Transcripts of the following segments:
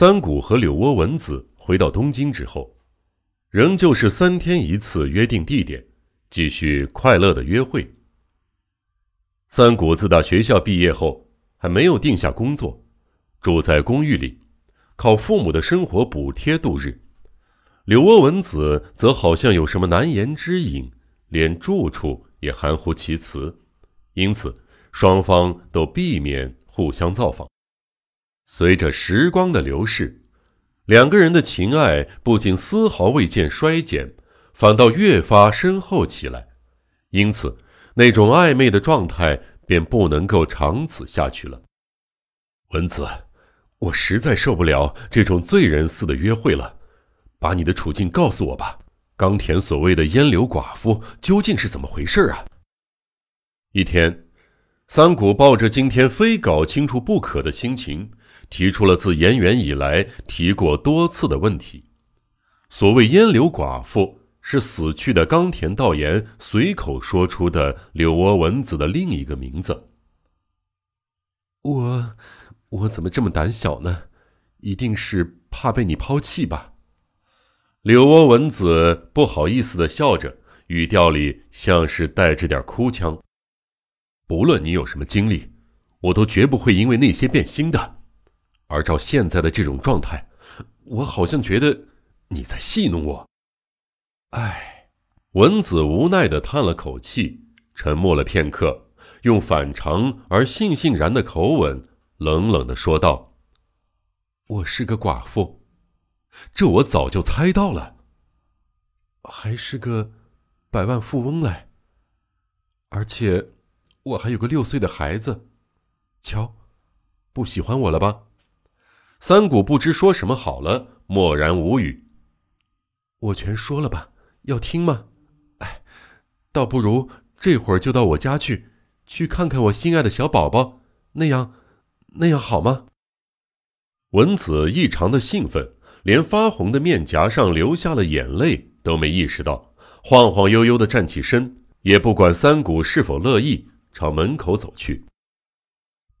三谷和柳窝文子回到东京之后，仍旧是三天一次约定地点，继续快乐的约会。三谷自打学校毕业后，还没有定下工作，住在公寓里，靠父母的生活补贴度日。柳窝文子则好像有什么难言之隐，连住处也含糊其辞，因此双方都避免互相造访。随着时光的流逝，两个人的情爱不仅丝毫未见衰减，反倒越发深厚起来。因此，那种暧昧的状态便不能够长此下去了。文子，我实在受不了这种醉人似的约会了，把你的处境告诉我吧。冈田所谓的烟柳寡妇究竟是怎么回事啊？一天，三谷抱着今天非搞清楚不可的心情。提出了自延元以来提过多次的问题。所谓烟柳寡妇，是死去的冈田道彦随口说出的柳窝文子的另一个名字。我，我怎么这么胆小呢？一定是怕被你抛弃吧？柳窝文子不好意思的笑着，语调里像是带着点哭腔。不论你有什么经历，我都绝不会因为那些变心的。而照现在的这种状态，我好像觉得你在戏弄我。唉，文子无奈的叹了口气，沉默了片刻，用反常而悻悻然的口吻，冷冷的说道：“我是个寡妇，这我早就猜到了。还是个百万富翁嘞，而且我还有个六岁的孩子。瞧，不喜欢我了吧？”三谷不知说什么好了，默然无语。我全说了吧，要听吗？哎，倒不如这会儿就到我家去，去看看我心爱的小宝宝，那样，那样好吗？文子异常的兴奋，连发红的面颊上流下了眼泪都没意识到，晃晃悠悠的站起身，也不管三谷是否乐意，朝门口走去。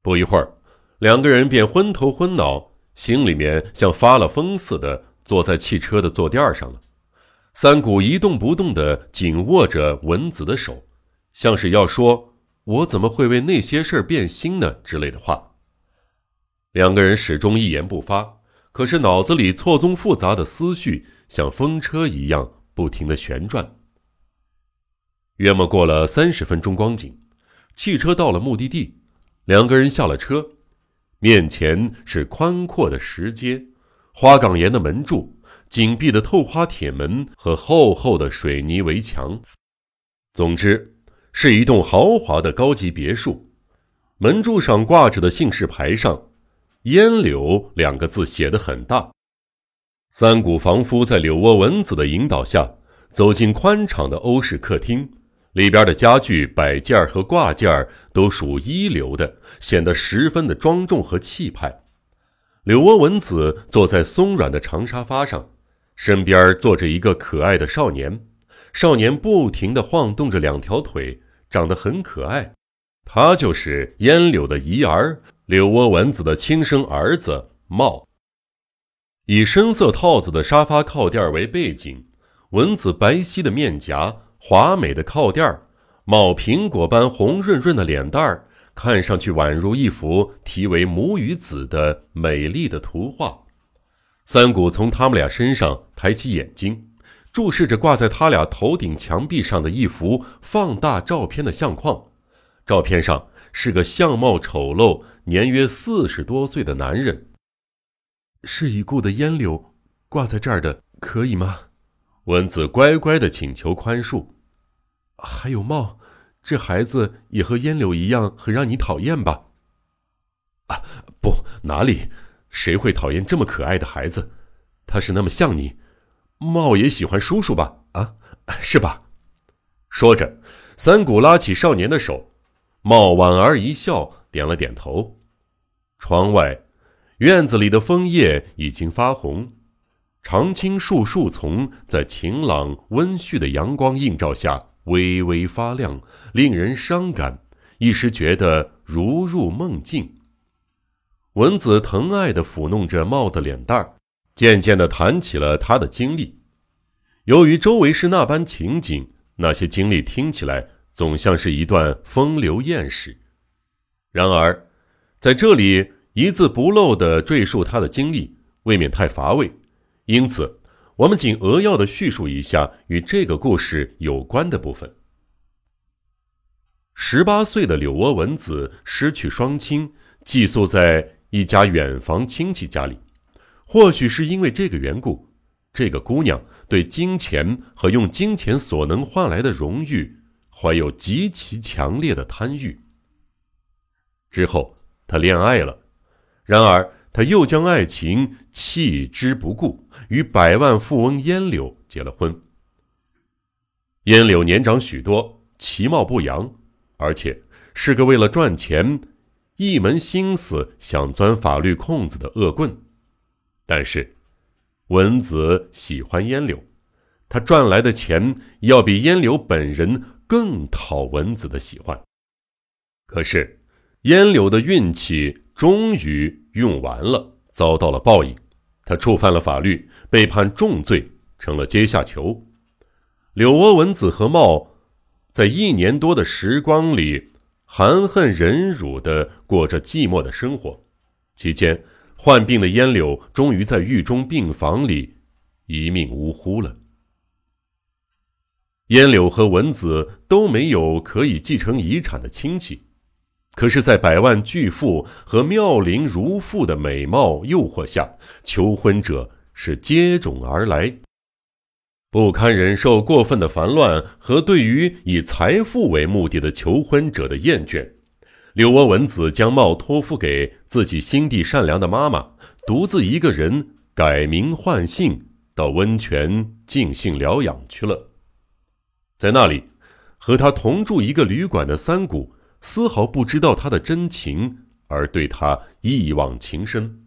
不一会儿，两个人便昏头昏脑。心里面像发了疯似的，坐在汽车的坐垫上了。三谷一动不动地紧握着文子的手，像是要说“我怎么会为那些事儿变心呢”之类的话。两个人始终一言不发，可是脑子里错综复杂的思绪像风车一样不停地旋转。约莫过了三十分钟光景，汽车到了目的地，两个人下了车。面前是宽阔的石阶，花岗岩的门柱，紧闭的透花铁门和厚厚的水泥围墙。总之，是一栋豪华的高级别墅。门柱上挂着的姓氏牌上，“烟柳”两个字写得很大。三谷房夫在柳窝文子的引导下，走进宽敞的欧式客厅。里边的家具摆件和挂件都属一流的，显得十分的庄重和气派。柳窝文子坐在松软的长沙发上，身边坐着一个可爱的少年。少年不停地晃动着两条腿，长得很可爱。他就是烟柳的姨儿，柳窝文子的亲生儿子茂。以深色套子的沙发靠垫为背景，文子白皙的面颊。华美的靠垫儿，冒苹果般红润润的脸蛋儿，看上去宛如一幅题为“母与子”的美丽的图画。三谷从他们俩身上抬起眼睛，注视着挂在他俩头顶墙壁上的一幅放大照片的相框。照片上是个相貌丑陋、年约四十多岁的男人。是已故的烟柳挂在这儿的，可以吗？文子乖乖的请求宽恕。还有茂，这孩子也和烟柳一样，很让你讨厌吧？啊，不，哪里？谁会讨厌这么可爱的孩子？他是那么像你。茂也喜欢叔叔吧？啊，是吧？说着，三谷拉起少年的手，茂莞尔一笑，点了点头。窗外，院子里的枫叶已经发红，常青树树丛在晴朗温煦的阳光映照下。微微发亮，令人伤感，一时觉得如入梦境。文子疼爱地抚弄着茂的脸蛋儿，渐渐地谈起了他的经历。由于周围是那般情景，那些经历听起来总像是一段风流艳史。然而，在这里一字不漏地赘述他的经历，未免太乏味。因此，我们仅扼要的叙述一下与这个故事有关的部分。十八岁的柳窝文子失去双亲，寄宿在一家远房亲戚家里。或许是因为这个缘故，这个姑娘对金钱和用金钱所能换来的荣誉，怀有极其强烈的贪欲。之后，她恋爱了，然而他又将爱情弃之不顾，与百万富翁烟柳结了婚。烟柳年长许多，其貌不扬，而且是个为了赚钱，一门心思想钻法律空子的恶棍。但是，文子喜欢烟柳，他赚来的钱要比烟柳本人更讨文子的喜欢。可是。烟柳的运气终于用完了，遭到了报应。他触犯了法律，被判重罪，成了阶下囚。柳窝文子和茂在一年多的时光里，含恨忍辱地过着寂寞的生活。期间，患病的烟柳终于在狱中病房里一命呜呼了。烟柳和文子都没有可以继承遗产的亲戚。可是，在百万巨富和妙龄如妇的美貌诱惑下，求婚者是接踵而来。不堪忍受过分的烦乱和对于以财富为目的的求婚者的厌倦，柳窝文子将帽托付给自己心地善良的妈妈，独自一个人改名换姓，到温泉静性疗养去了。在那里，和他同住一个旅馆的三谷。丝毫不知道他的真情，而对他一往情深。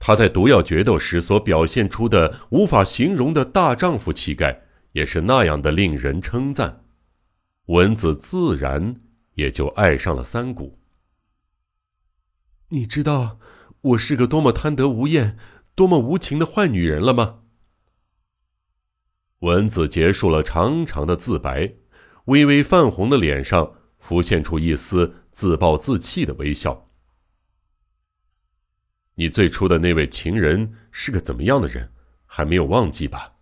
他在毒药决斗时所表现出的无法形容的大丈夫气概，也是那样的令人称赞。文子自然也就爱上了三谷。你知道我是个多么贪得无厌、多么无情的坏女人了吗？文子结束了长长的自白，微微泛红的脸上。浮现出一丝自暴自弃的微笑。你最初的那位情人是个怎么样的人？还没有忘记吧？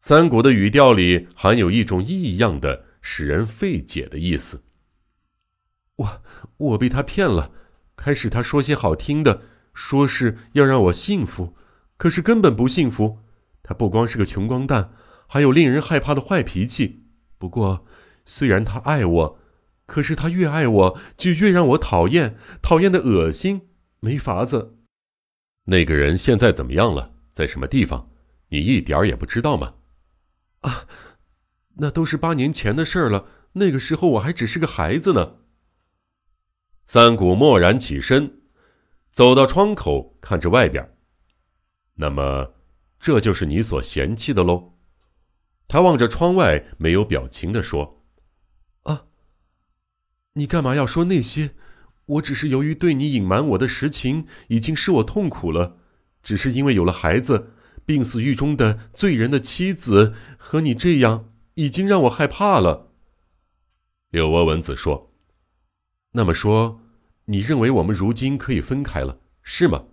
三国的语调里含有一种异样的、使人费解的意思。我我被他骗了。开始他说些好听的，说是要让我幸福，可是根本不幸福。他不光是个穷光蛋，还有令人害怕的坏脾气。不过。虽然他爱我，可是他越爱我，就越让我讨厌，讨厌的恶心，没法子。那个人现在怎么样了？在什么地方？你一点儿也不知道吗？啊，那都是八年前的事儿了。那个时候我还只是个孩子呢。三谷蓦然起身，走到窗口，看着外边。那么，这就是你所嫌弃的喽？他望着窗外，没有表情的说。你干嘛要说那些？我只是由于对你隐瞒我的实情，已经使我痛苦了。只是因为有了孩子，病死狱中的罪人的妻子和你这样，已经让我害怕了。柳窝文子说：“那么说，你认为我们如今可以分开了，是吗？”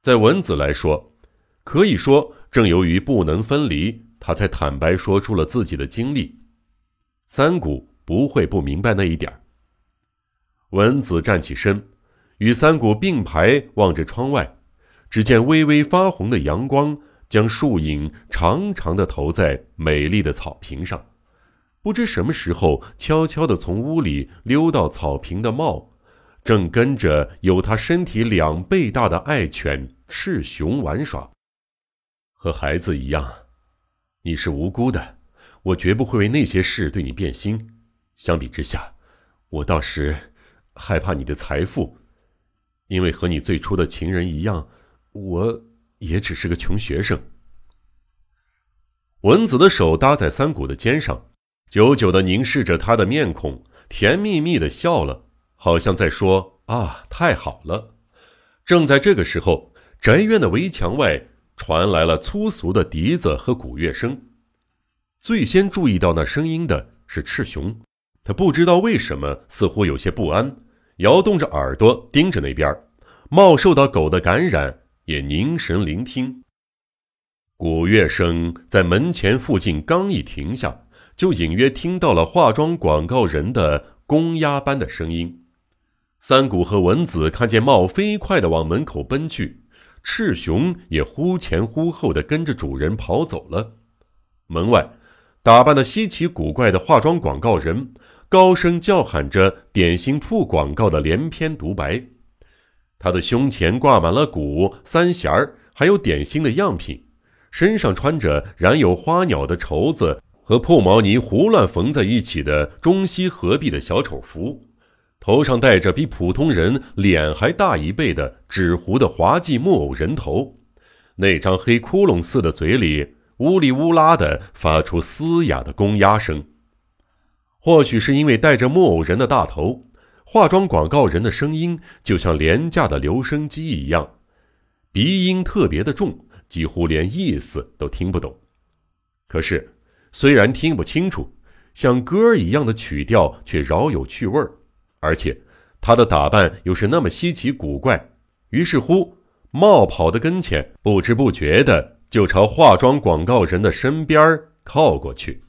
在文子来说，可以说，正由于不能分离，他才坦白说出了自己的经历。三谷。不会不明白那一点。文子站起身，与三谷并排望着窗外，只见微微发红的阳光将树影长长的投在美丽的草坪上。不知什么时候，悄悄地从屋里溜到草坪的茂，正跟着有他身体两倍大的爱犬赤熊玩耍。和孩子一样，你是无辜的，我绝不会为那些事对你变心。相比之下，我倒是害怕你的财富，因为和你最初的情人一样，我也只是个穷学生。文子的手搭在三谷的肩上，久久的凝视着他的面孔，甜蜜蜜的笑了，好像在说：“啊，太好了！正在这个时候，宅院的围墙外传来了粗俗的笛子和鼓乐声。最先注意到那声音的是赤熊，他不知道为什么，似乎有些不安，摇动着耳朵盯着那边。茂受到狗的感染，也凝神聆听。鼓乐声在门前附近刚一停下，就隐约听到了化妆广告人的公鸭般的声音。三谷和文子看见茂飞快地往门口奔去，赤熊也忽前忽后地跟着主人跑走了。门外，打扮的稀奇古怪的化妆广告人高声叫喊着点心铺广告的连篇独白。他的胸前挂满了鼓、三弦儿，还有点心的样品，身上穿着染有花鸟的绸子和破毛呢胡乱缝在一起的中西合璧的小丑服，头上戴着比普通人脸还大一倍的纸糊的滑稽木偶人头，那张黑窟窿似的嘴里呜里呜啦的发出嘶哑的公鸭声，或许是因为戴着木偶人的大头。化妆广告人的声音就像廉价的留声机一样，鼻音特别的重，几乎连意思都听不懂。可是，虽然听不清楚，像歌一样的曲调却饶有趣味儿，而且他的打扮又是那么稀奇古怪。于是乎，冒跑的跟前，不知不觉的就朝化妆广告人的身边靠过去。